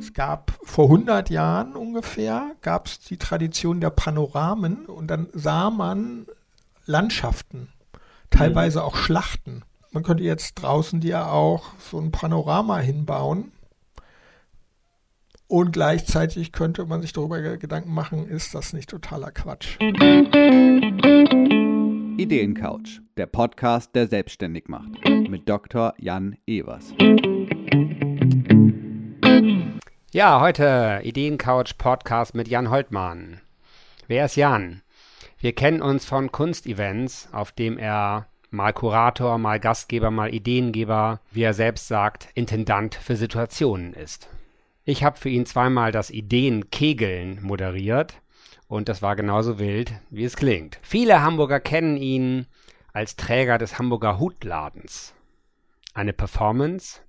Es gab vor 100 Jahren ungefähr, gab es die Tradition der Panoramen und dann sah man Landschaften, teilweise auch Schlachten. Man könnte jetzt draußen dir auch so ein Panorama hinbauen. Und gleichzeitig könnte man sich darüber Gedanken machen, ist das nicht totaler Quatsch? Ideencouch, der Podcast, der selbstständig macht. Mit Dr. Jan Evers. Ja, heute Ideencouch Podcast mit Jan Holtmann. Wer ist Jan? Wir kennen uns von Kunstevents, auf dem er mal Kurator, mal Gastgeber, mal Ideengeber, wie er selbst sagt, Intendant für Situationen ist. Ich habe für ihn zweimal das Ideenkegeln moderiert und das war genauso wild, wie es klingt. Viele Hamburger kennen ihn als Träger des Hamburger Hutladens. Eine Performance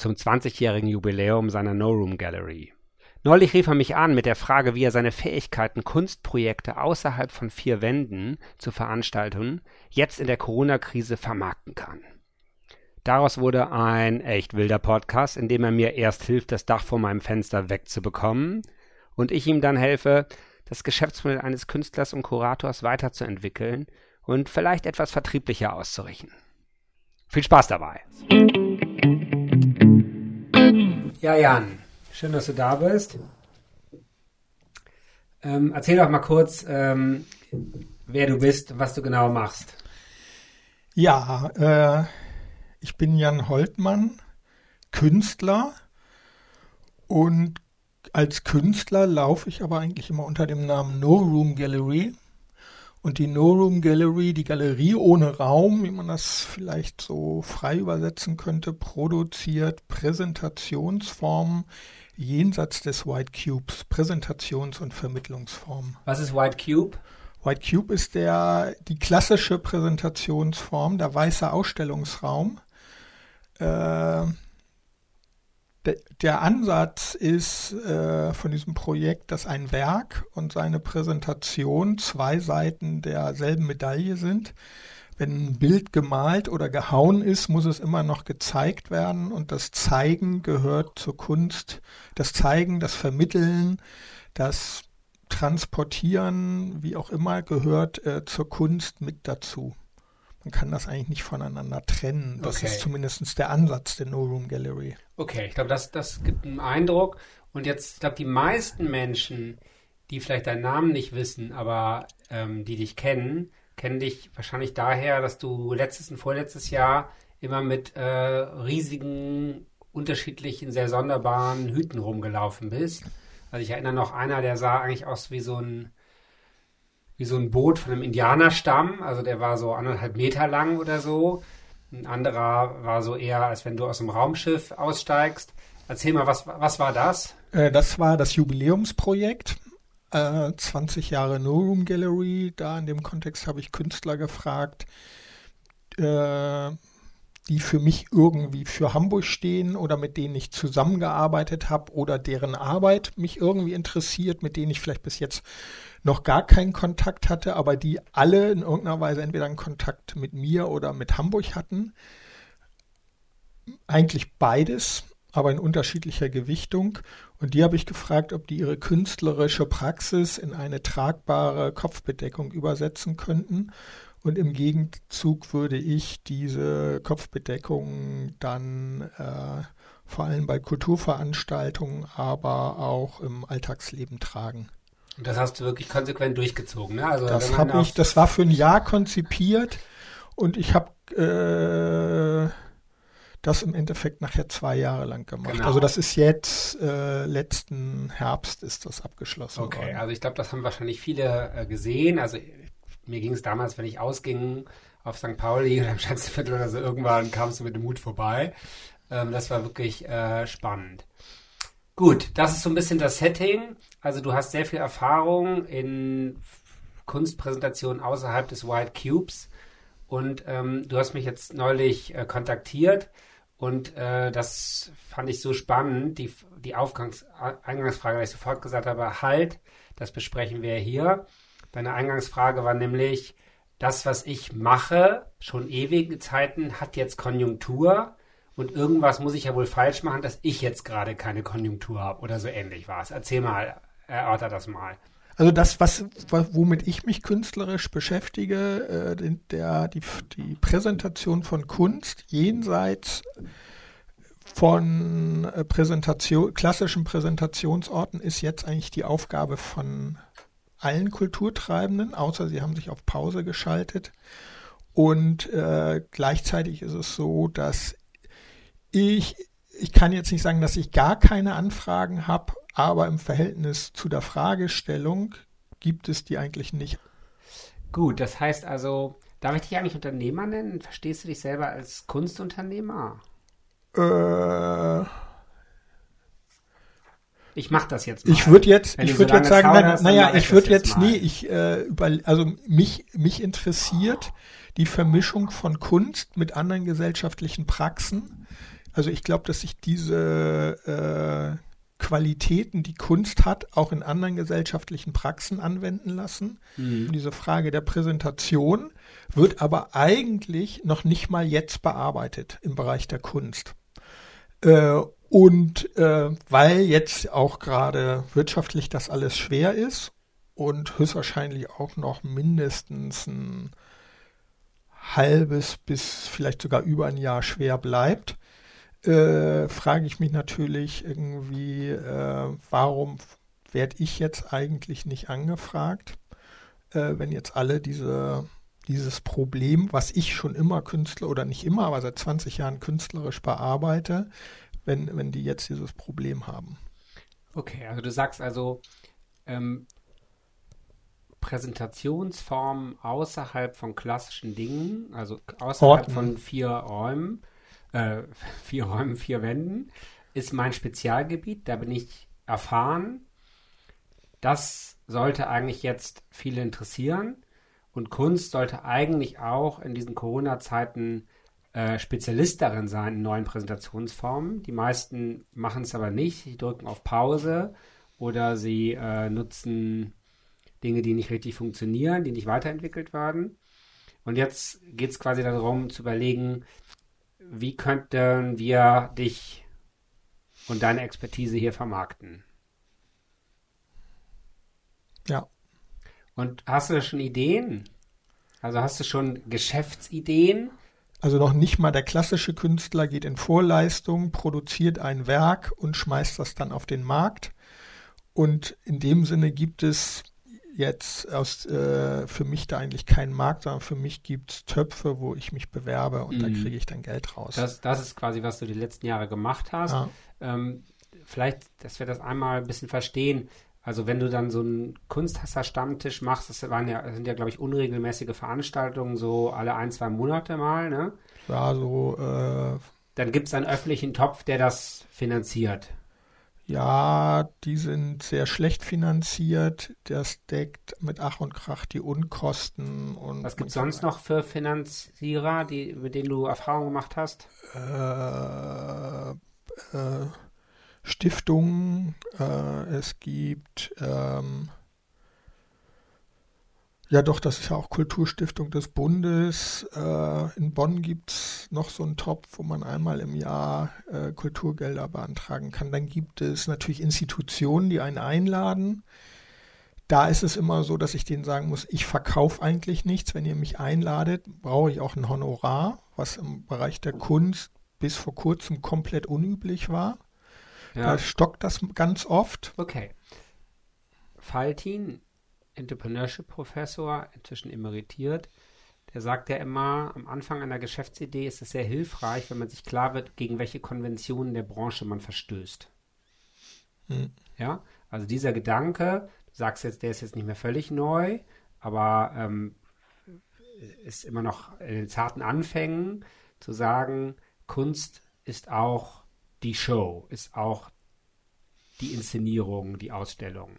zum 20-jährigen Jubiläum seiner No Room Gallery. Neulich rief er mich an mit der Frage, wie er seine Fähigkeiten, Kunstprojekte außerhalb von vier Wänden zu veranstalten, jetzt in der Corona-Krise vermarkten kann. Daraus wurde ein echt wilder Podcast, in dem er mir erst hilft, das Dach vor meinem Fenster wegzubekommen und ich ihm dann helfe, das Geschäftsmodell eines Künstlers und Kurators weiterzuentwickeln und vielleicht etwas vertrieblicher auszurichten. Viel Spaß dabei! Ja, Jan, Schön, dass du da bist. Ähm, erzähl doch mal kurz, ähm, wer du bist, was du genau machst. Ja, äh, ich bin Jan Holtmann, Künstler und als Künstler laufe ich aber eigentlich immer unter dem Namen No Room Gallery. Und die No Room Gallery, die Galerie ohne Raum, wie man das vielleicht so frei übersetzen könnte, produziert Präsentationsformen jenseits des White Cubes, Präsentations- und Vermittlungsform. Was ist White Cube? White Cube ist der, die klassische Präsentationsform, der weiße Ausstellungsraum. Äh, der Ansatz ist äh, von diesem Projekt, dass ein Werk und seine Präsentation zwei Seiten derselben Medaille sind wenn ein Bild gemalt oder gehauen ist, muss es immer noch gezeigt werden und das Zeigen gehört zur Kunst. Das Zeigen, das Vermitteln, das Transportieren, wie auch immer, gehört äh, zur Kunst mit dazu. Man kann das eigentlich nicht voneinander trennen. Das okay. ist zumindest der Ansatz der No Room Gallery. Okay, ich glaube, das, das gibt einen Eindruck. Und jetzt, ich glaube, die meisten Menschen, die vielleicht deinen Namen nicht wissen, aber ähm, die dich kennen, kennen dich wahrscheinlich daher, dass du letztes und vorletztes Jahr immer mit äh, riesigen, unterschiedlichen, sehr sonderbaren Hüten rumgelaufen bist. Also ich erinnere noch einer, der sah eigentlich aus wie so ein wie so ein Boot von einem Indianerstamm. Also der war so anderthalb Meter lang oder so. Ein anderer war so eher, als wenn du aus einem Raumschiff aussteigst. Erzähl mal, was, was war das? Äh, das war das Jubiläumsprojekt äh, 20 Jahre No Room Gallery. Da in dem Kontext habe ich Künstler gefragt, äh, die für mich irgendwie für Hamburg stehen oder mit denen ich zusammengearbeitet habe oder deren Arbeit mich irgendwie interessiert, mit denen ich vielleicht bis jetzt noch gar keinen Kontakt hatte, aber die alle in irgendeiner Weise entweder einen Kontakt mit mir oder mit Hamburg hatten. Eigentlich beides aber in unterschiedlicher Gewichtung. Und die habe ich gefragt, ob die ihre künstlerische Praxis in eine tragbare Kopfbedeckung übersetzen könnten. Und im Gegenzug würde ich diese Kopfbedeckung dann äh, vor allem bei Kulturveranstaltungen, aber auch im Alltagsleben tragen. Und das hast du wirklich konsequent durchgezogen, ne? Also das habe ich, das war für ein Jahr konzipiert und ich habe äh, das im Endeffekt nachher zwei Jahre lang gemacht. Genau. Also das ist jetzt, äh, letzten Herbst ist das abgeschlossen okay, worden. also ich glaube, das haben wahrscheinlich viele äh, gesehen. Also mir ging es damals, wenn ich ausging auf St. Pauli oder im Schanzenviertel oder so, irgendwann kamst du mit dem Mut vorbei. Ähm, das war wirklich äh, spannend. Gut, das ist so ein bisschen das Setting. Also du hast sehr viel Erfahrung in Kunstpräsentationen außerhalb des White Cubes. Und ähm, du hast mich jetzt neulich äh, kontaktiert und äh, das fand ich so spannend, die, die Aufgangs Eingangsfrage, dass ich sofort gesagt habe, halt, das besprechen wir hier. Deine Eingangsfrage war nämlich, das, was ich mache, schon ewige Zeiten, hat jetzt Konjunktur. und irgendwas muss ich ja wohl falsch machen, dass ich jetzt gerade keine Konjunktur habe oder so ähnlich war es. Erzähl mal, erörter das mal. Also das, was, womit ich mich künstlerisch beschäftige, äh, der, die, die Präsentation von Kunst jenseits von äh, Präsentation, klassischen Präsentationsorten ist jetzt eigentlich die Aufgabe von allen Kulturtreibenden, außer sie haben sich auf Pause geschaltet. Und äh, gleichzeitig ist es so, dass ich, ich kann jetzt nicht sagen, dass ich gar keine Anfragen habe, aber im Verhältnis zu der Fragestellung gibt es die eigentlich nicht. Gut, das heißt also, darf ich dich eigentlich Unternehmer nennen? Verstehst du dich selber als Kunstunternehmer? Äh, ich mache das jetzt mal. Ich würde jetzt, ich würde so jetzt sagen, nein, naja, ich würde jetzt, jetzt nee, ich äh, über, also mich mich interessiert die Vermischung von Kunst mit anderen gesellschaftlichen Praxen. Also ich glaube, dass sich diese äh, Qualitäten, die Kunst hat, auch in anderen gesellschaftlichen Praxen anwenden lassen. Mhm. Diese Frage der Präsentation wird aber eigentlich noch nicht mal jetzt bearbeitet im Bereich der Kunst. Äh, und äh, weil jetzt auch gerade wirtschaftlich das alles schwer ist und höchstwahrscheinlich auch noch mindestens ein halbes bis vielleicht sogar über ein Jahr schwer bleibt, äh, frage ich mich natürlich irgendwie, äh, warum werde ich jetzt eigentlich nicht angefragt, äh, wenn jetzt alle diese, dieses Problem, was ich schon immer Künstler oder nicht immer, aber seit 20 Jahren künstlerisch bearbeite, wenn, wenn die jetzt dieses Problem haben. Okay, also du sagst also, ähm, Präsentationsformen außerhalb von klassischen Dingen, also außerhalb Orten. von vier Räumen, äh, vier Räumen, vier Wänden, ist mein Spezialgebiet. Da bin ich erfahren. Das sollte eigentlich jetzt viele interessieren. Und Kunst sollte eigentlich auch in diesen Corona-Zeiten äh, Spezialist darin sein in neuen Präsentationsformen. Die meisten machen es aber nicht. Sie drücken auf Pause oder sie äh, nutzen Dinge, die nicht richtig funktionieren, die nicht weiterentwickelt werden. Und jetzt geht es quasi darum zu überlegen, wie könnten wir dich und deine Expertise hier vermarkten? Ja. Und hast du schon Ideen? Also hast du schon Geschäftsideen? Also noch nicht mal der klassische Künstler geht in Vorleistung, produziert ein Werk und schmeißt das dann auf den Markt. Und in dem Sinne gibt es jetzt aus, äh, für mich da eigentlich keinen Markt, sondern für mich gibt es Töpfe, wo ich mich bewerbe und mm. da mhm. kriege ich dann Geld raus. Das, das ist quasi, was du die letzten Jahre gemacht hast. Ja. Ähm, vielleicht, dass wir das einmal ein bisschen verstehen. Also wenn du dann so einen Kunsthasser-Stammtisch machst, das waren ja, sind ja, glaube ich, unregelmäßige Veranstaltungen, so alle ein, zwei Monate mal, ne? Ja, so. Äh, dann gibt es einen öffentlichen Topf, der das finanziert. Ja, die sind sehr schlecht finanziert. Das deckt mit Ach und Krach die Unkosten. Und Was gibt es sonst noch für Finanzierer, die, mit denen du Erfahrung gemacht hast? Äh, äh, Stiftungen. Äh, es gibt ähm, ja, doch, das ist ja auch Kulturstiftung des Bundes. Äh, in Bonn gibt es noch so einen Topf, wo man einmal im Jahr äh, Kulturgelder beantragen kann. Dann gibt es natürlich Institutionen, die einen einladen. Da ist es immer so, dass ich denen sagen muss, ich verkaufe eigentlich nichts. Wenn ihr mich einladet, brauche ich auch ein Honorar, was im Bereich der Kunst bis vor kurzem komplett unüblich war. Ja. Da stockt das ganz oft. Okay. Faltin Entrepreneurship-Professor, inzwischen emeritiert, der sagt ja immer, am Anfang einer Geschäftsidee ist es sehr hilfreich, wenn man sich klar wird, gegen welche Konventionen der Branche man verstößt. Hm. Ja, also dieser Gedanke, du sagst jetzt, der ist jetzt nicht mehr völlig neu, aber ähm, ist immer noch in den zarten Anfängen zu sagen, Kunst ist auch die Show, ist auch die Inszenierung, die Ausstellung.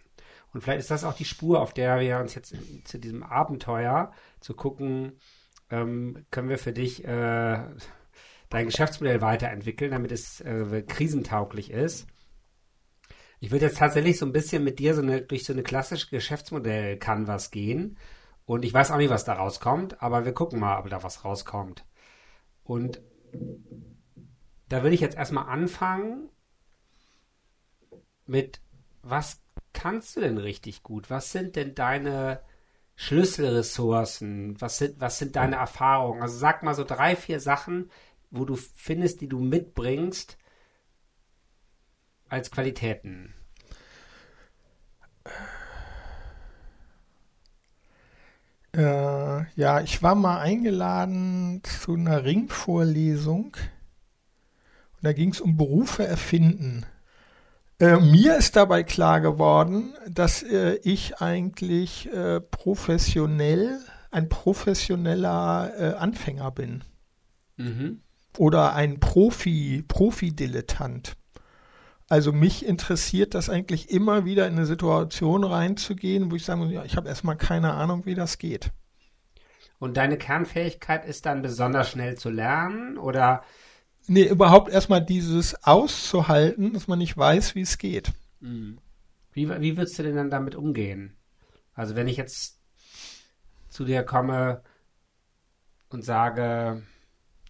Und vielleicht ist das auch die Spur, auf der wir uns jetzt in, zu diesem Abenteuer zu gucken, ähm, können wir für dich äh, dein Geschäftsmodell weiterentwickeln, damit es äh, krisentauglich ist. Ich würde jetzt tatsächlich so ein bisschen mit dir so eine, durch so eine klassische Geschäftsmodell-Canvas gehen. Und ich weiß auch nicht, was da rauskommt, aber wir gucken mal, ob da was rauskommt. Und Da würde ich jetzt erstmal anfangen mit, was kannst du denn richtig gut? Was sind denn deine Schlüsselressourcen? Was sind, was sind deine Erfahrungen? Also sag mal so drei, vier Sachen, wo du findest, die du mitbringst als Qualitäten. Äh, ja, ich war mal eingeladen zu einer Ringvorlesung und da ging es um Berufe erfinden. Äh, mir ist dabei klar geworden, dass äh, ich eigentlich äh, professionell, ein professioneller äh, Anfänger bin. Mhm. Oder ein Profi, Profi-Dilettant. Also mich interessiert das eigentlich immer wieder in eine Situation reinzugehen, wo ich sage, ja, ich habe erstmal keine Ahnung, wie das geht. Und deine Kernfähigkeit ist dann besonders schnell zu lernen oder Nee, überhaupt erstmal dieses auszuhalten, dass man nicht weiß, wie es geht. Mhm. Wie, wie würdest du denn dann damit umgehen? Also wenn ich jetzt zu dir komme und sage,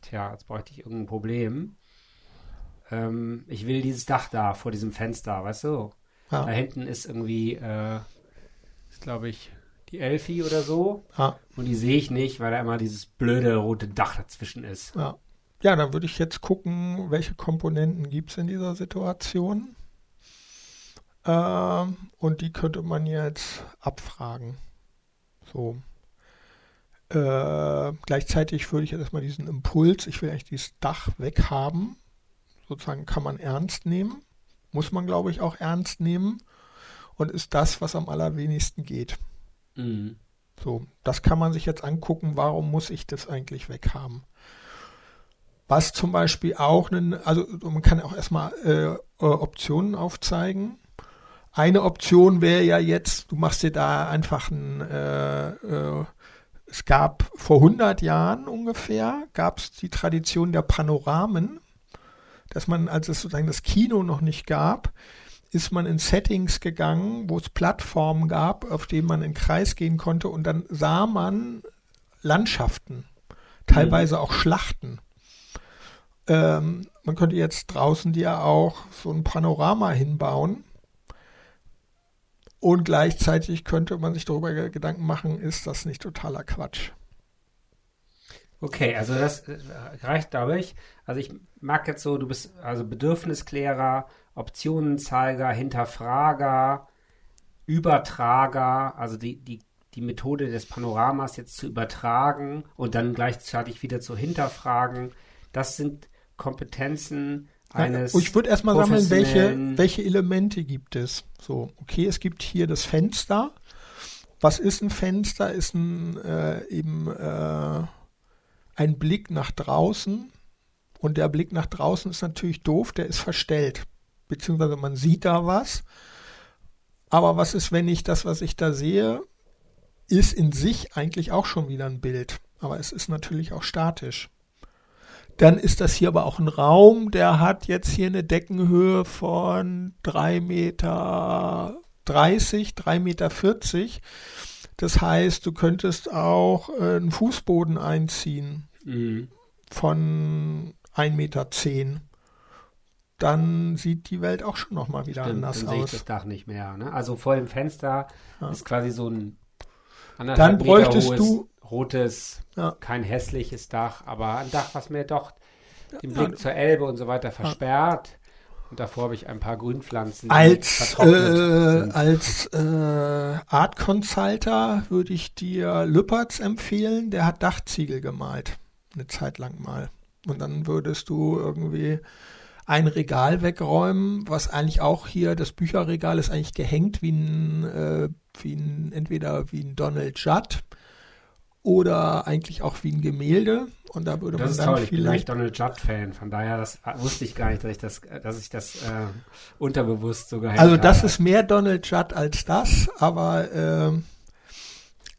tja, jetzt bräuchte ich irgendein Problem. Ähm, ich will dieses Dach da vor diesem Fenster, weißt du? Ja. Da hinten ist irgendwie, äh, ist glaube ich die Elfi oder so. Ja. Und die sehe ich nicht, weil da immer dieses blöde rote Dach dazwischen ist. Ja. Ja, dann würde ich jetzt gucken, welche Komponenten gibt es in dieser Situation. Ähm, und die könnte man jetzt abfragen. So. Äh, gleichzeitig würde ich jetzt erstmal diesen Impuls, ich will eigentlich dieses Dach weghaben, sozusagen kann man ernst nehmen. Muss man, glaube ich, auch ernst nehmen. Und ist das, was am allerwenigsten geht. Mhm. So, das kann man sich jetzt angucken, warum muss ich das eigentlich weghaben? Was zum Beispiel auch, einen, also man kann auch erstmal äh, Optionen aufzeigen. Eine Option wäre ja jetzt, du machst dir da einfach ein, äh, äh, es gab vor 100 Jahren ungefähr, gab es die Tradition der Panoramen, dass man, als es sozusagen das Kino noch nicht gab, ist man in Settings gegangen, wo es Plattformen gab, auf denen man in Kreis gehen konnte und dann sah man Landschaften, teilweise auch Schlachten. Ähm, man könnte jetzt draußen dir auch so ein Panorama hinbauen. Und gleichzeitig könnte man sich darüber Gedanken machen, ist das nicht totaler Quatsch? Okay, also das äh, reicht, glaube ich. Also ich mag jetzt so, du bist also Bedürfnisklärer, Optionenzeiger, Hinterfrager, Übertrager, also die, die, die Methode des Panoramas jetzt zu übertragen und dann gleichzeitig wieder zu hinterfragen. Das sind Kompetenzen eines. Ja, ich würde erstmal sammeln, welche, welche Elemente gibt es. So, okay, es gibt hier das Fenster. Was ist ein Fenster? Ist ein äh, eben äh, ein Blick nach draußen. Und der Blick nach draußen ist natürlich doof, der ist verstellt. Beziehungsweise man sieht da was. Aber was ist, wenn ich das, was ich da sehe, ist in sich eigentlich auch schon wieder ein Bild. Aber es ist natürlich auch statisch. Dann ist das hier aber auch ein Raum, der hat jetzt hier eine Deckenhöhe von 3 Meter 30, 3 Meter 40. Das heißt, du könntest auch äh, einen Fußboden einziehen Mhm. von 1,10 Meter. Dann sieht die Welt auch schon nochmal wieder Stimmt, anders dann sehe ich aus. das Dach nicht mehr. Ne? Also vor dem Fenster Ja. ist quasi so ein Dann bräuchtest du- rotes, Ja. kein hässliches Dach, aber ein Dach, was mir doch den. Blick zur Elbe und so weiter versperrt. Und davor habe ich ein paar Grünpflanzen, Als, äh, als äh, Art Consulter würde ich dir Lüppertz empfehlen, der hat Dachziegel gemalt, eine Zeit lang mal. Und dann würdest du irgendwie ein Regal wegräumen, was eigentlich auch hier, das Bücherregal ist eigentlich gehängt wie ein, äh, wie ein entweder wie ein Donald Judd oder eigentlich auch wie ein Gemälde. Und da würde Das man dann toll, ich bin vielleicht eigentlich Donald Judd-Fan, von daher das wusste ich gar nicht, dass ich das, dass ich das äh, unterbewusst sogar Also das ist mehr Donald Judd als das, aber ähm,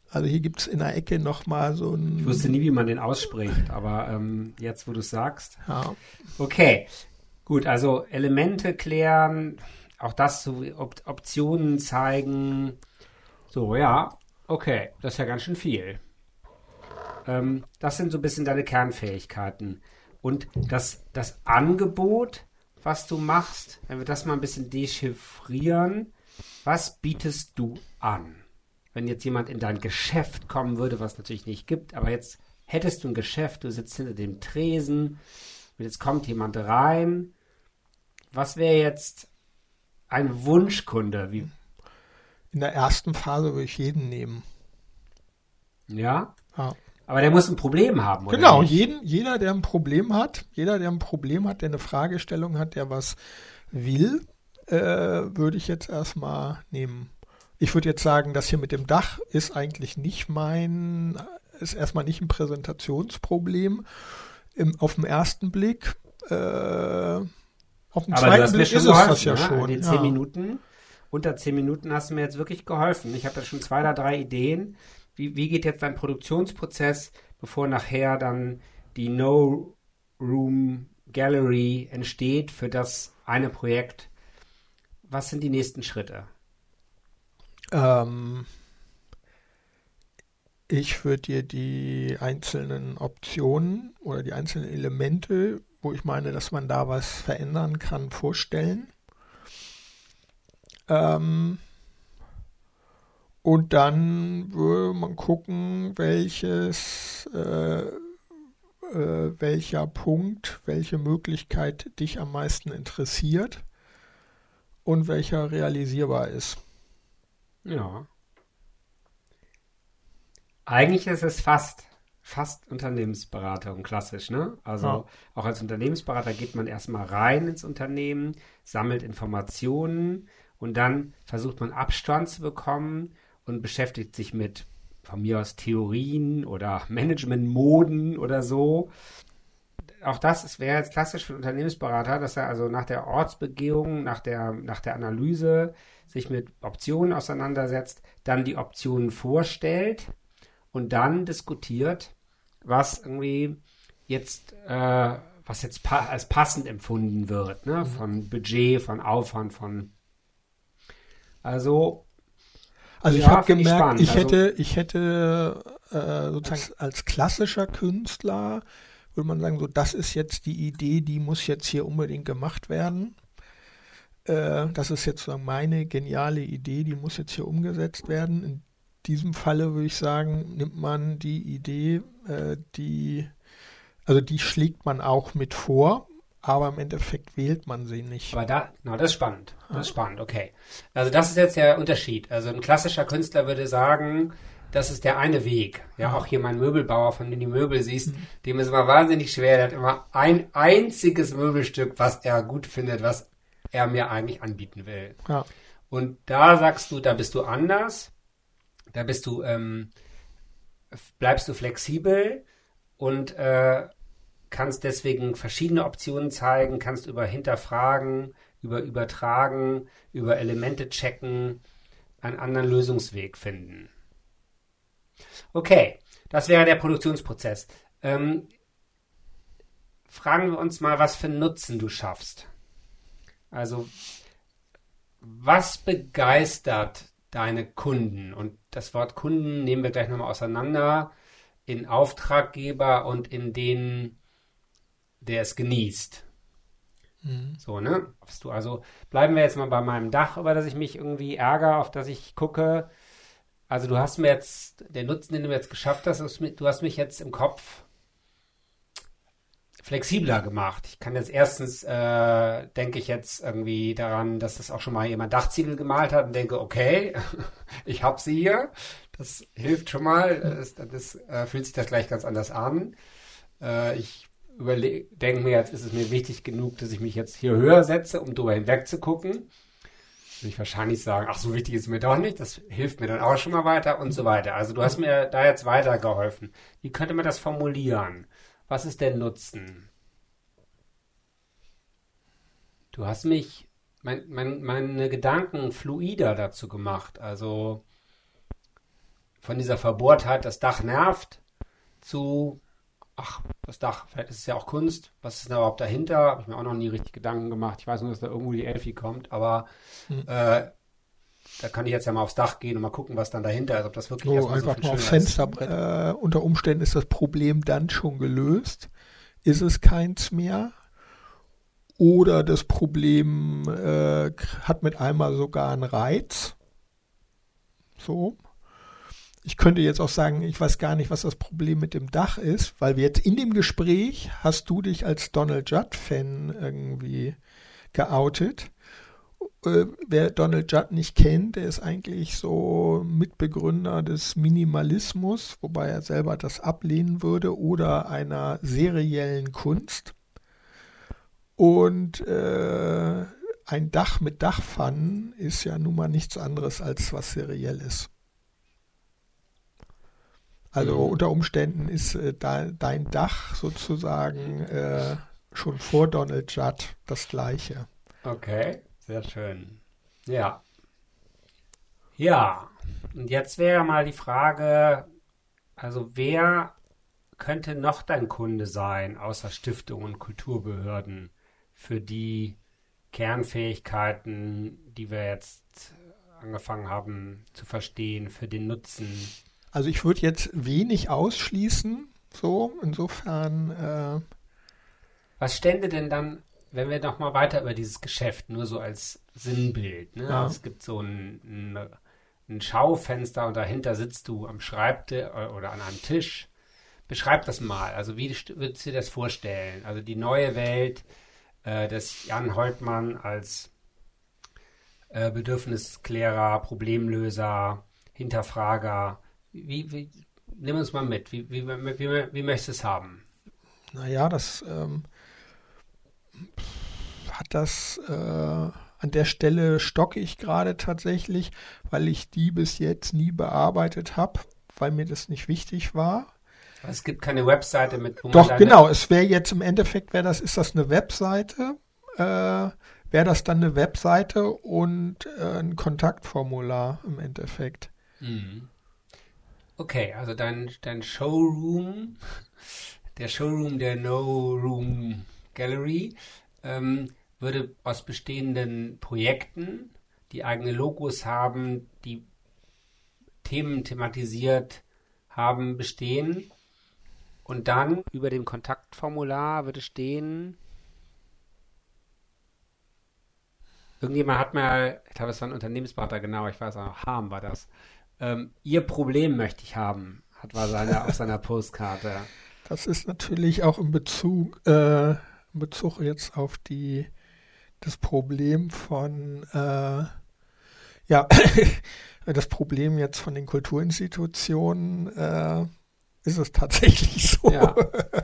also hier gibt es in der Ecke nochmal so ein... Ich wusste nie, wie man den ausspricht, aber ähm, jetzt, wo du es sagst. Ja, Okay, gut, also Elemente klären, auch das so Op Optionen zeigen. So, ja, okay, das ist ja ganz schön viel. Ähm, das sind so ein bisschen deine Kernfähigkeiten. Und das, das Angebot, was du machst, wenn wir das mal ein bisschen dechiffrieren, was bietest du an? Wenn jetzt jemand in dein Geschäft kommen würde, was es natürlich nicht gibt, aber jetzt hättest du ein Geschäft, du sitzt hinter dem Tresen und jetzt kommt jemand rein. Was wäre jetzt ein Wunschkunde? Wie? In der ersten Phase würde ich jeden nehmen. Ja? Ja. Aber der muss ein Problem haben, oder? Genau, jeden, jeder, der ein Problem hat, jeder, der ein Problem hat, der eine Fragestellung hat, der was will, äh, würde ich jetzt erstmal nehmen. Ich würde jetzt sagen, das hier mit dem Dach ist eigentlich nicht mein, ist erstmal nicht ein Präsentationsproblem im, auf den ersten Blick. Äh, auf den Aber zweiten Blick ist es geholfen, das ja ne? schon. In den ja. zehn Minuten, unter zehn Minuten hast du mir jetzt wirklich geholfen. Ich habe da schon zwei oder drei Ideen. Wie, wie geht jetzt dein Produktionsprozess, bevor nachher dann die No Room Gallery entsteht für das eine Projekt? Was sind die nächsten Schritte? Ähm, ich würde dir die einzelnen Optionen oder die einzelnen Elemente, wo ich meine, dass man da was verändern kann, vorstellen. Ähm, und dann würde man gucken, welches, äh, äh, welcher Punkt, welche Möglichkeit dich am meisten interessiert und welcher realisierbar ist. Ja. Eigentlich ist es fast, fast Unternehmensberatung, klassisch, ne? Also Ja. auch als Unternehmensberater geht man erstmal rein ins Unternehmen, sammelt Informationen und dann versucht man Abstand zu bekommen und beschäftigt sich mit von mir aus Theorien oder Managementmoden oder so. Auch das wäre jetzt klassisch für einen Unternehmensberater, dass er also nach der Ortsbegehung, nach der, nach der Analyse sich mit Optionen auseinandersetzt, dann die Optionen vorstellt und dann diskutiert, was irgendwie jetzt, äh, was jetzt pa als passend empfunden wird, ne? Von Budget, von Aufwand, von also Also ich Ja, habe ich gemerkt, spannend. ich Also- hätte, ich hätte äh, sozusagen als klassischer Künstler würde man sagen, so das ist jetzt die Idee, die muss jetzt hier unbedingt gemacht werden. Äh, das ist jetzt sozusagen meine geniale Idee, die muss jetzt hier umgesetzt werden. In diesem Falle würde ich sagen, nimmt man die Idee, äh, die, also die schlägt man auch mit vor, aber im Endeffekt wählt man sie nicht. Aber da, genau, das ist spannend. Das ist spannend, okay. Also das ist jetzt der Unterschied. Also ein klassischer Künstler würde sagen, das ist der eine Weg. Ja, auch hier mein Möbelbauer, von dem du die Möbel siehst, dem ist immer wahnsinnig schwer. Der hat immer ein einziges Möbelstück, was er gut findet, was er mir eigentlich anbieten will. Ja. Und da sagst du, da bist du anders. Da bist du, ähm, bleibst du flexibel und äh, kannst deswegen verschiedene Optionen zeigen, kannst über hinterfragen, über übertragen, über Elemente checken, einen anderen Lösungsweg finden. Okay, das wäre der Produktionsprozess. Ähm, fragen wir uns mal, was für Nutzen du schaffst. Also, was begeistert deine Kunden? Und das Wort Kunden nehmen wir gleich nochmal auseinander in Auftraggeber und in den, der es genießt. So, ne? Du also, bleiben wir jetzt mal bei meinem Dach, über das ich mich irgendwie ärgere, auf das ich gucke. Also du hast mir jetzt, der Nutzen, den du mir jetzt geschafft hast, ist, du hast mich jetzt im Kopf flexibler gemacht. Ich kann jetzt erstens, äh, denke ich jetzt irgendwie daran, dass das auch schon mal jemand Dachziegel gemalt hat und denke, okay, ich habe sie hier. Das hilft schon mal. Das, das äh, fühlt sich das gleich ganz anders an. Äh, ich denke mir, jetzt ist es mir wichtig genug, dass ich mich jetzt hier höher setze, um drüber hinweg zu gucken. Würde ich wahrscheinlich sagen, ach, so wichtig ist es mir doch nicht. Das hilft mir dann auch schon mal weiter und so weiter. Also du hast mir da jetzt weitergeholfen. Wie könnte man das formulieren? Was ist der Nutzen? Du hast mich, mein, mein, meine Gedanken fluider dazu gemacht. Also von dieser Verbohrtheit, das Dach nervt, zu, ach, das Dach, vielleicht ist es ja auch Kunst. Was ist denn überhaupt dahinter? Habe ich mir auch noch nie richtig Gedanken gemacht. Ich weiß nur, dass da irgendwo die Elfi kommt, aber äh, da kann ich jetzt ja mal aufs Dach gehen und mal gucken, was dann dahinter ist, ob das wirklich So so einfach viel mal aufs. Fensterbrett. Äh, unter Umständen ist das Problem dann schon gelöst, ist es keins mehr. Oder das Problem äh, hat mit einmal sogar einen Reiz. So. Ich könnte jetzt auch sagen, ich weiß gar nicht, was das Problem mit dem Dach ist, weil wir jetzt in dem Gespräch hast du dich als Donald Judd-Fan irgendwie geoutet. Äh, wer Donald Judd nicht kennt, der ist eigentlich so Mitbegründer des Minimalismus, wobei er selber das ablehnen würde, oder einer seriellen Kunst. Und äh, ein Dach mit Dachpfannen ist ja nun mal nichts anderes als was seriell ist. Also mhm. unter Umständen ist äh, da, dein Dach sozusagen äh, schon vor Donald Judd das gleiche. Okay, sehr schön. Ja. Ja, und jetzt wäre mal die Frage, also wer könnte noch dein Kunde sein, außer Stiftungen und Kulturbehörden, für die Kernfähigkeiten, die wir jetzt angefangen haben zu verstehen, für den Nutzen also ich würde jetzt wenig ausschließen, so insofern. Äh Was stände denn dann, wenn wir noch mal weiter über dieses Geschäft, nur so als Sinnbild, ne? Ja. Es gibt so ein, ein, ein, Schaufenster und dahinter sitzt du am Schreibtisch äh, oder an einem Tisch. Beschreib das mal. Also wie würdest du dir das vorstellen? Also die neue Welt äh, des Jan Holtmann als äh, Bedürfnisklärer, Problemlöser, Hinterfrager wie, wie, nimm uns mal mit. Wie, wie, wie, wie möchtest du es haben? Naja, das ähm, hat das äh, an der Stelle stocke ich gerade tatsächlich, weil ich die bis jetzt nie bearbeitet habe, weil mir das nicht wichtig war. Es gibt keine Webseite mit. Doch, genau. Es wäre jetzt im Endeffekt, wäre das, ist das eine Webseite? Äh, wäre das dann eine Webseite und äh, ein Kontaktformular im Endeffekt. Mhm. Okay, also dein, dein Showroom, der Showroom der No Room Gallery, ähm, würde aus bestehenden Projekten, die eigene Logos haben, die Themen thematisiert haben, bestehen. Und dann über dem Kontaktformular würde stehen, irgendjemand hat mal, ich glaube, es war ein Unternehmensberater, genau, ich weiß auch, Harm war das, ähm, ihr Problem möchte ich haben, hat war seine, auf seiner Postkarte. Das ist natürlich auch in Bezug, äh, in Bezug jetzt auf die das Problem von äh, ja das Problem jetzt von den Kulturinstitutionen äh, ist es tatsächlich so. Ja,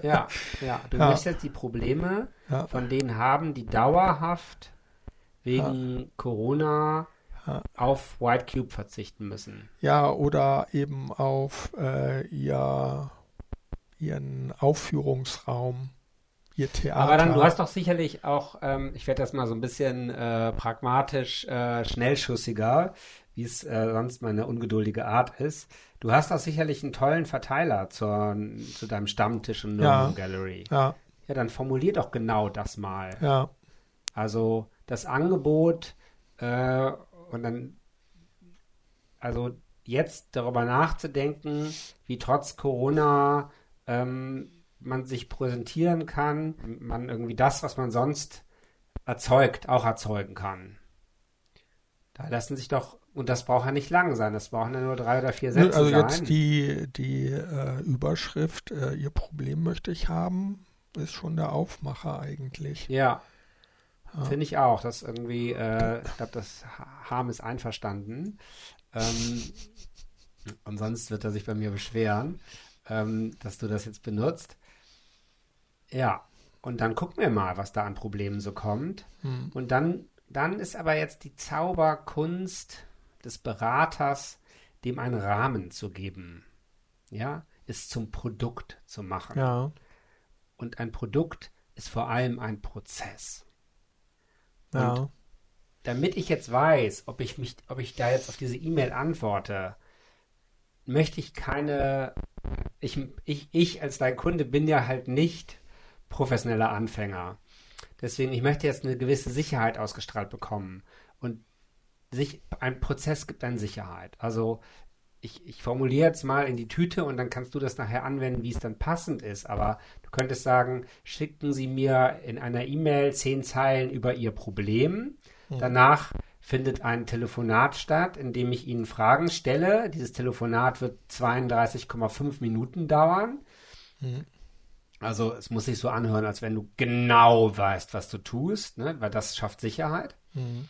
ja, ja. Du ja. möchtest die Probleme ja. von denen haben, die dauerhaft wegen. Corona auf White Cube verzichten müssen. Ja, oder eben auf äh, ihr, ihren Aufführungsraum, ihr Theater. Aber dann, du hast doch sicherlich auch, ähm, ich werde das mal so ein bisschen äh, pragmatisch, äh, schnellschussiger, wie es äh, sonst meine ungeduldige Art ist. Du hast doch sicherlich einen tollen Verteiler zur, zu deinem Stammtisch in ja, Gallery. Ja. Ja, dann formulier doch genau das mal. Ja. Also das Angebot äh, und dann, also jetzt darüber nachzudenken, wie trotz Corona ähm, man sich präsentieren kann, man irgendwie das, was man sonst erzeugt, auch erzeugen kann. Da lassen sich doch, und das braucht ja nicht lang sein, das brauchen ja nur drei oder vier Sätze also sein. Jetzt die, die äh, Überschrift, äh, Ihr Problem möchte ich haben, ist schon der Aufmacher eigentlich. Ja. Finde ich auch, dass irgendwie, äh, ich glaube, das Harm ist einverstanden. Ähm, und sonst wird er sich bei mir beschweren, ähm, dass du das jetzt benutzt. Ja, und dann gucken wir mal, was da an Problemen so kommt. Hm. Und dann, dann ist aber jetzt die Zauberkunst des Beraters, dem einen Rahmen zu geben. Ja, ist zum Produkt zu machen. Ja. Und ein Produkt ist vor allem ein Prozess. Ja. Und damit ich jetzt weiß, ob ich mich, ob ich da jetzt auf diese E-Mail antworte, möchte ich keine, ich, ich, ich als dein Kunde bin ja halt nicht professioneller Anfänger. Deswegen, ich möchte jetzt eine gewisse Sicherheit ausgestrahlt bekommen. Und sich, ein Prozess gibt dann Sicherheit. Also ich, ich formuliere jetzt mal in die Tüte und dann kannst du das nachher anwenden, wie es dann passend ist. Aber du könntest sagen, schicken Sie mir in einer E-Mail zehn Zeilen über Ihr Problem. Mhm. Danach findet ein Telefonat statt, in dem ich Ihnen Fragen stelle. Dieses Telefonat wird 32,5 Minuten dauern. Mhm. Also es muss sich so anhören, als wenn du genau weißt, was du tust, ne? weil das schafft Sicherheit. Mhm.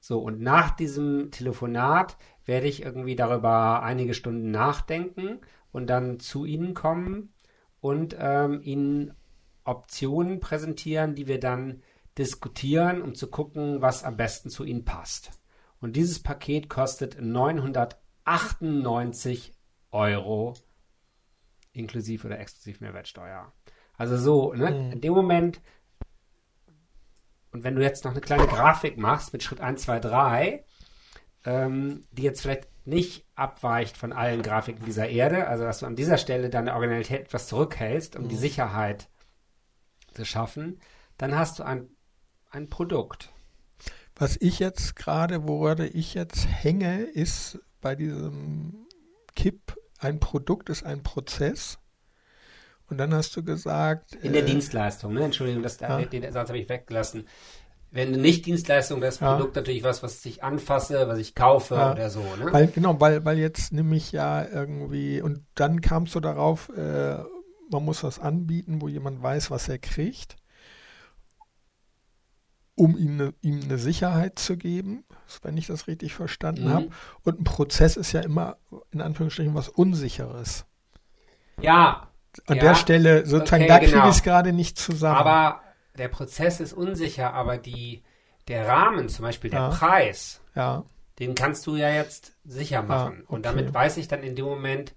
So, und nach diesem Telefonat werde ich irgendwie darüber einige Stunden nachdenken und dann zu Ihnen kommen und ähm, Ihnen Optionen präsentieren, die wir dann diskutieren, um zu gucken, was am besten zu Ihnen passt. Und dieses Paket kostet 998 Euro inklusive oder exklusiv Mehrwertsteuer. Also so, ne? Mhm. In dem Moment, und wenn du jetzt noch eine kleine Grafik machst mit Schritt 1, 2, 3, ähm, die jetzt vielleicht nicht abweicht von allen Grafiken dieser Erde, also dass du an dieser Stelle deine Originalität etwas zurückhältst, um mhm. die Sicherheit zu schaffen, dann hast du ein, ein Produkt. Was ich jetzt gerade, woran ich jetzt hänge, ist bei diesem Kipp, ein Produkt ist ein Prozess. Und dann hast du gesagt. In der äh, Dienstleistung, ne? Entschuldigung, das, ja. den Satz habe ich weggelassen wenn eine Nicht-Dienstleistung, das ja. Produkt natürlich was, was ich anfasse, was ich kaufe ja. oder so. Ne? Weil, genau, weil, weil jetzt nämlich ja irgendwie, und dann kamst du darauf, äh, man muss was anbieten, wo jemand weiß, was er kriegt, um ihm eine, ihm eine Sicherheit zu geben, wenn ich das richtig verstanden mhm. habe. Und ein Prozess ist ja immer in Anführungsstrichen was Unsicheres. Ja. An ja. der Stelle sozusagen, okay, da kriege genau. ich es gerade nicht zusammen. Aber der Prozess ist unsicher, aber die, der Rahmen, zum Beispiel der ja. Preis, ja. den kannst du ja jetzt sicher machen. Ja, okay. Und damit weiß ich dann in dem Moment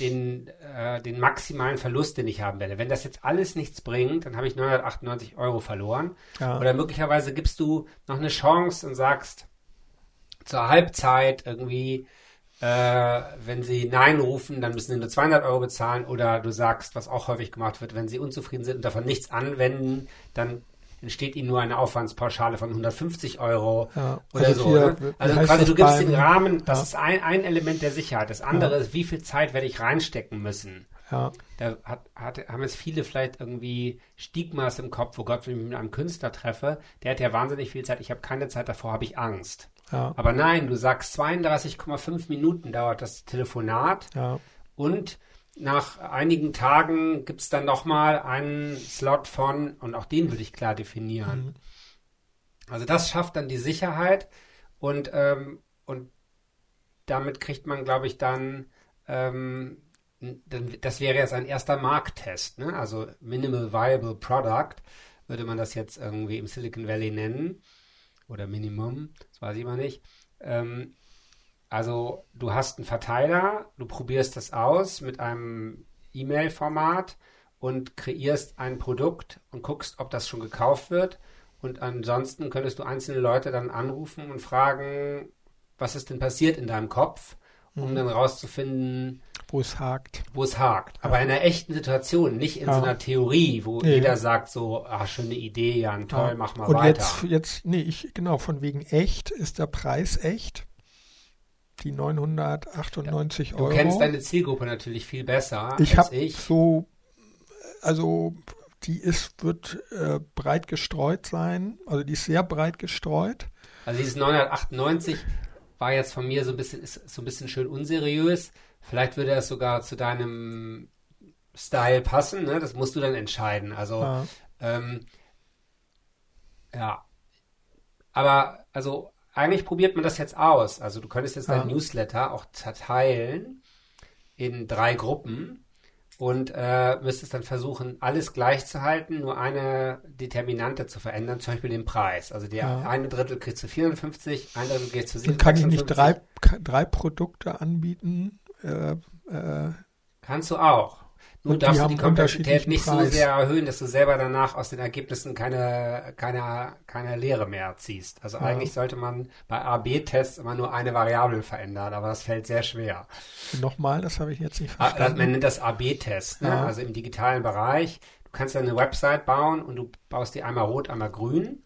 den, äh, den maximalen Verlust, den ich haben werde. Wenn das jetzt alles nichts bringt, dann habe ich 998 Euro verloren. Oder möglicherweise gibst du noch eine Chance und sagst zur Halbzeit irgendwie, äh, wenn sie Nein rufen, dann müssen sie nur 200 Euro bezahlen. Oder du sagst, was auch häufig gemacht wird, wenn sie unzufrieden sind und davon nichts anwenden, dann entsteht ihnen nur eine Aufwandspauschale von 150 Euro ja, oder also so. Hier, ne? Also quasi du gibst den Rahmen, das ja. ist ein, ein Element der Sicherheit. Das andere ja. ist, wie viel Zeit werde ich reinstecken müssen. Ja. Da hat, hat, haben jetzt viele vielleicht irgendwie Stigmas im Kopf, wo oh Gott, wenn ich mich mit einem Künstler treffe, der hat ja wahnsinnig viel Zeit, ich habe keine Zeit, davor habe ich Angst. Ja. Aber nein, du sagst 32,5 Minuten dauert das Telefonat ja. und nach einigen Tagen gibt es dann nochmal einen Slot von, und auch den würde ich klar definieren. Mhm. Also das schafft dann die Sicherheit und, ähm, und damit kriegt man, glaube ich, dann, ähm, das wäre jetzt ein erster Markttest, ne? also Minimal Viable Product, würde man das jetzt irgendwie im Silicon Valley nennen oder Minimum, das weiß ich mal nicht. Ähm, also du hast einen Verteiler, du probierst das aus mit einem E-Mail-Format und kreierst ein Produkt und guckst, ob das schon gekauft wird. Und ansonsten könntest du einzelne Leute dann anrufen und fragen, was ist denn passiert in deinem Kopf, um mhm. dann rauszufinden, wo es hakt. Wo es hakt. Aber in einer echten Situation, nicht in ja. so einer Theorie, wo nee. jeder sagt so, ah, schöne Idee, Jan, toll, ja. mach mal Und weiter. Und jetzt, jetzt, nee, ich, genau, von wegen echt, ist der Preis echt? Die 998 ja. Euro. Du kennst deine Zielgruppe natürlich viel besser ich als ich. so, also die ist, wird äh, breit gestreut sein, also die ist sehr breit gestreut. Also dieses 998 war jetzt von mir so ein bisschen, ist so ein bisschen schön unseriös. Vielleicht würde es sogar zu deinem Style passen, ne? Das musst du dann entscheiden. Also, ja. Ähm, ja. Aber, also, eigentlich probiert man das jetzt aus. Also, du könntest jetzt ja. dein Newsletter auch zerteilen in drei Gruppen und äh, müsstest dann versuchen, alles gleich zu halten, nur eine Determinante zu verändern, zum Beispiel den Preis. Also der ja. eine Drittel kriegst du 450, ein Drittel geht zu 750. Dann kann ich nicht drei, drei Produkte anbieten, äh, äh, Kannst du auch. Nur darfst du die Komplexität nicht Preis. so sehr erhöhen, dass du selber danach aus den Ergebnissen keine, keine, keine Lehre mehr ziehst. Also ja. eigentlich sollte man bei A-B-Tests immer nur eine Variable verändern, aber das fällt sehr schwer. Nochmal, das habe ich jetzt nicht ah, verstanden. Man nennt das A-B-Test, ne? ja. also im digitalen Bereich. Du kannst eine Website bauen und du baust die einmal rot, einmal grün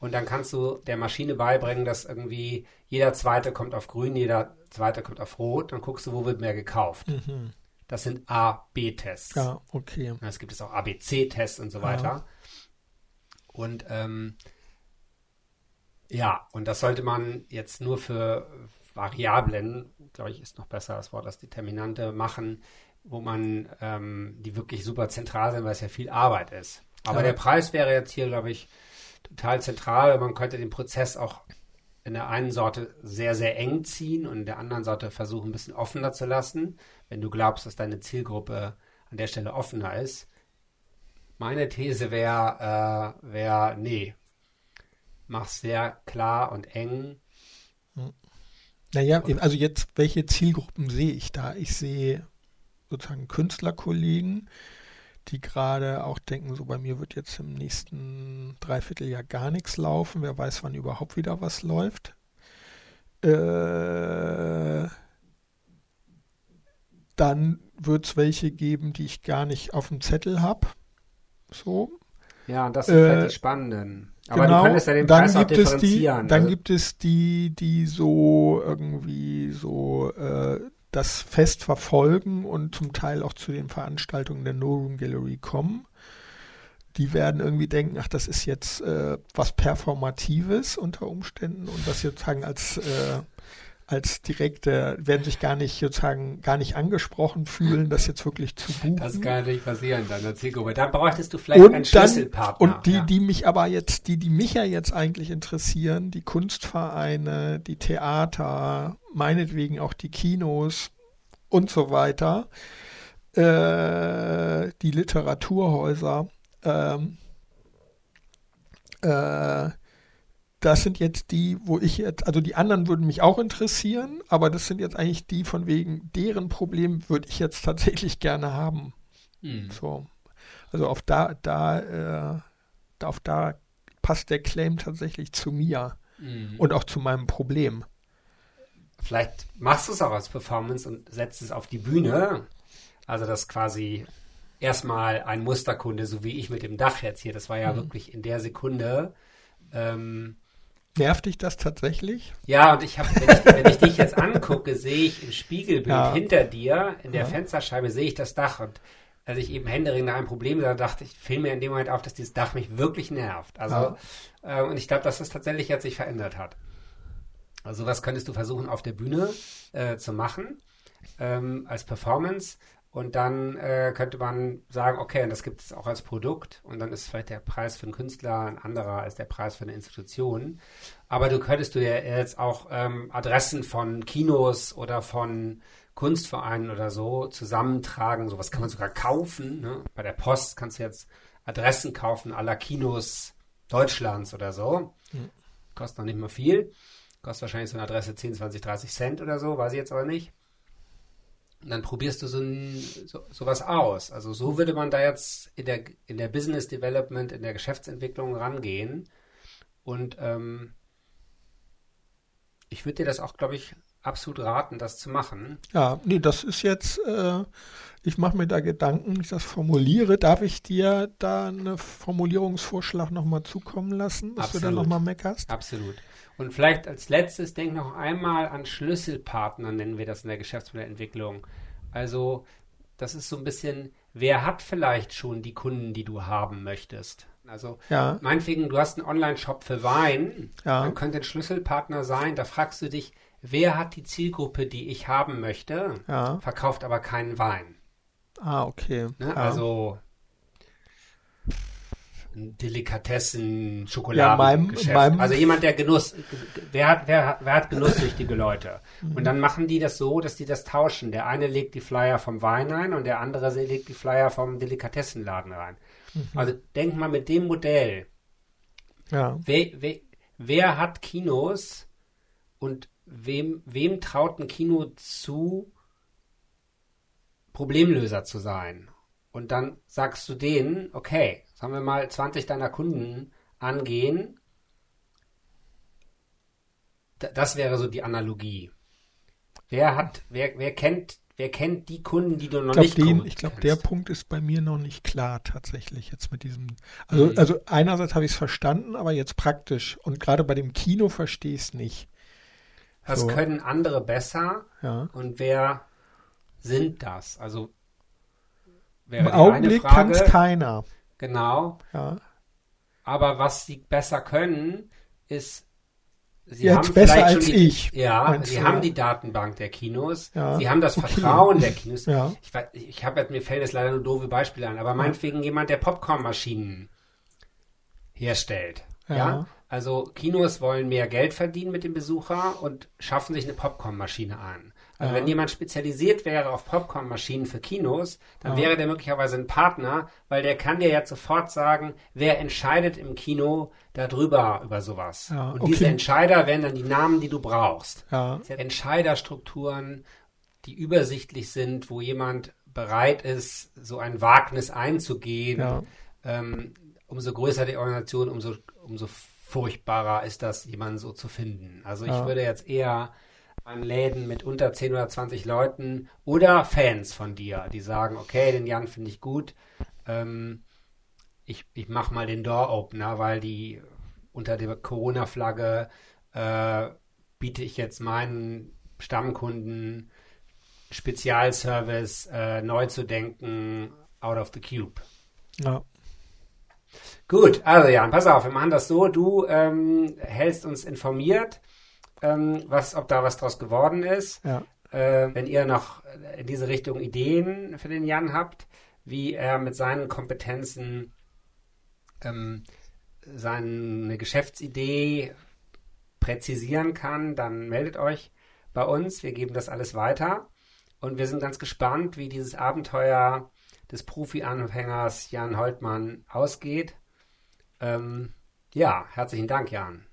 Und dann kannst du der Maschine beibringen, dass irgendwie jeder zweite kommt auf grün, jeder zweite kommt auf rot. Dann guckst du, wo wird mehr gekauft. Mhm. Das sind A-B-Tests. Ja, okay. Es gibt es auch ABC-Tests und so weiter. Ja. Und ähm, ja, und das sollte man jetzt nur für Variablen, glaube ich, ist noch besser das Wort als Determinante, machen, wo man ähm, die wirklich super zentral sind, weil es ja viel Arbeit ist. Aber Ja. der Preis wäre jetzt hier, glaube ich, total zentral. Man könnte den Prozess auch in der einen Sorte sehr, sehr eng ziehen und in der anderen Sorte versuchen, ein bisschen offener zu lassen, wenn du glaubst, dass deine Zielgruppe an der Stelle offener ist. Meine These wäre, äh, wär, nee, mach sehr klar und eng. Naja, also jetzt, welche Zielgruppen sehe ich da? Ich sehe sozusagen Künstlerkollegen, die gerade auch denken, so bei mir wird jetzt im nächsten Dreivierteljahr gar nichts laufen. Wer weiß, wann überhaupt wieder was läuft. Äh, dann wird es welche geben, die ich gar nicht auf dem Zettel habe. So. Ja, und das sind Äh, halt die spannenden. Aber genau, du könntest ja den dann Preis auch gibt es die, differenzieren. dann also, gibt es die, die so irgendwie so äh, das fest verfolgen und zum Teil auch zu den Veranstaltungen der No Room Gallery kommen. Die werden irgendwie denken, ach, das ist jetzt äh, was Performatives unter Umständen und das sozusagen als äh, als direkte, werden sich gar nicht sozusagen gar nicht angesprochen fühlen, das jetzt wirklich zu buchen. das kann natürlich passieren in deiner Zielgruppe. Dann bräuchtest du vielleicht einen Und dann, Schlüsselpartner. und die, ja. die mich aber jetzt, die, die mich ja jetzt eigentlich interessieren, die Kunstvereine, die Theater, meinetwegen auch die Kinos und so weiter, äh, die Literaturhäuser, ähm, äh, das sind jetzt die, wo ich jetzt, also die anderen würden mich auch interessieren, aber das sind jetzt eigentlich die von wegen, deren Problem würde ich jetzt tatsächlich gerne haben. Hm. So. Also auf da, da, äh, auf da passt der Claim tatsächlich zu mir Hm. und auch zu meinem Problem. Vielleicht machst du es auch als Performance und setzt es auf die Bühne. Also das quasi erstmal ein Musterkunde, so wie ich mit dem Dach jetzt hier. Das war ja Mhm. wirklich in der Sekunde. Ähm, Nervt dich das tatsächlich? ja, und ich habe, wenn, ich- wenn ich dich jetzt angucke, sehe ich im Spiegelbild Ja. hinter dir, in der Ja. Fensterscheibe, sehe ich das Dach. Und als ich eben händeringend nach einem Problem sah, dachte ich, fiel mir in dem Moment auf, dass dieses Dach mich wirklich nervt. Also, äh, und ich glaube, dass das tatsächlich jetzt sich verändert hat. Also was könntest du versuchen auf der Bühne äh, zu machen ähm, als Performance und dann äh, könnte man sagen, okay, und das gibt es auch als Produkt und dann ist vielleicht der Preis für einen Künstler ein anderer als der Preis für eine Institution. Aber du könntest du ja jetzt auch ähm, Adressen von Kinos oder von Kunstvereinen oder so zusammentragen. Sowas kann man sogar kaufen. Ne? Bei der Post kannst du jetzt Adressen kaufen aller Kinos Deutschlands oder so. Kostet noch nicht mal viel. Kostet wahrscheinlich so eine Adresse 10, 20, 30 Cent oder so, weiß ich jetzt aber nicht. Und dann probierst du so, ein, so sowas aus. Also so würde man da jetzt in der, in der Business Development, in der Geschäftsentwicklung rangehen. Und ähm, ich würde dir das auch, glaube ich, absolut raten, das zu machen. Ja, nee, das ist jetzt, äh, ich mache mir da Gedanken, ich das formuliere. Darf ich dir da einen Formulierungsvorschlag nochmal zukommen lassen, dass du dann Absolut. nochmal meckerst? Absolut. Und vielleicht als letztes denk noch einmal an Schlüsselpartner, nennen wir das in der Geschäftsmodellentwicklung. Also, das ist so ein bisschen, wer hat vielleicht schon die Kunden, die du haben möchtest? Also, Ja, meinetwegen, du hast einen Online-Shop für Wein, Ja. dann könnte ein Schlüsselpartner sein, da fragst du dich, wer hat die Zielgruppe, die ich haben möchte, ja. verkauft aber keinen Wein. Ah, okay. Ne? Also Delikatessen, Ja, Schokoladengeschäft. meinem- also jemand, der Genuss, wer hat, wer, hat- wer hat genusssüchtige Leute? Und dann machen die das so, dass die das tauschen. Der eine legt die Flyer vom Wein ein und der andere legt die Flyer vom Delikatessenladen rein. Mhm. Also denk mal mit dem Modell. ja. Wer, wer, wer hat Kinos und wem, wem traut ein Kino zu, Problemlöser zu sein? Und dann sagst du denen, okay, sagen wir mal 20 deiner Kunden angehen. Das wäre so die Analogie. Wer hat, wer, wer kennt wer kennt die Kunden, die du noch Ich glaube, nicht den, ich glaube, der Punkt ist bei mir noch nicht klar tatsächlich jetzt mit diesem. Also, Mhm. also einerseits habe ich es verstanden, aber jetzt praktisch. Und gerade bei dem Kino verstehe ich es nicht. Was so. können andere besser Ja. und wer sind das? Also Im Augenblick kann es keiner. Genau. Ja. Aber was sie besser können, ist, sie Jetzt haben besser vielleicht als schon die, ich, Ja, sie du, haben die Datenbank der Kinos, Ja, sie haben das okay. Vertrauen der Kinos. Ja. Ich, ich habe jetzt, mir fällen jetzt leider nur doofe Beispiele ein, aber meinetwegen jemand, der Popcornmaschinen herstellt. Ja. Ja. Also Kinos wollen mehr Geld verdienen mit dem Besucher und schaffen sich eine Popcornmaschine an. Also Ja. wenn jemand spezialisiert wäre auf Popcornmaschinen für Kinos, dann Ja. wäre der möglicherweise ein Partner, weil der kann dir jetzt sofort sagen, wer entscheidet im Kino darüber, über sowas. Ja, und okay. diese Entscheider wären dann die Namen, die du brauchst. Ja. Entscheiderstrukturen, die übersichtlich sind, wo jemand bereit ist, so ein Wagnis einzugehen. Ja. Ähm, umso größer die Organisation, umso, umso furchtbarer ist das, jemanden so zu finden. Also ich Ja. würde jetzt eher an Läden mit unter 10 oder 20 Leuten oder Fans von dir, die sagen, okay, den Jan finde ich gut, ähm, ich, ich mache mal den Door-Opener, weil die unter der Corona-Flagge äh, biete ich jetzt meinen Stammkunden Spezialservice äh, neu zu denken, out of the cube. Ja. Gut, also Jan, pass auf, wir machen das so. Du ähm, hältst uns informiert, ähm, was, ob da was draus geworden ist. Ja. Äh, wenn ihr noch in diese Richtung Ideen für den Jan habt, wie er mit seinen Kompetenzen ähm, seine Geschäftsidee präzisieren kann, dann meldet euch bei uns. Wir geben das alles weiter. Und wir sind ganz gespannt, wie dieses Abenteuer des Profi-Anfängers Jan Holtmann ausgeht. Ähm, ja, herzlichen Dank, Jan.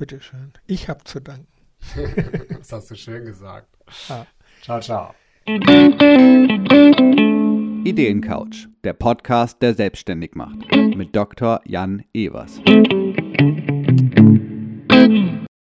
Bitteschön. Ich habe zu danken. Das hast du schön gesagt. Ja. Ciao, ciao. Ideencouch, der Podcast, der selbstständig macht. Mit Dr. Jan Evers.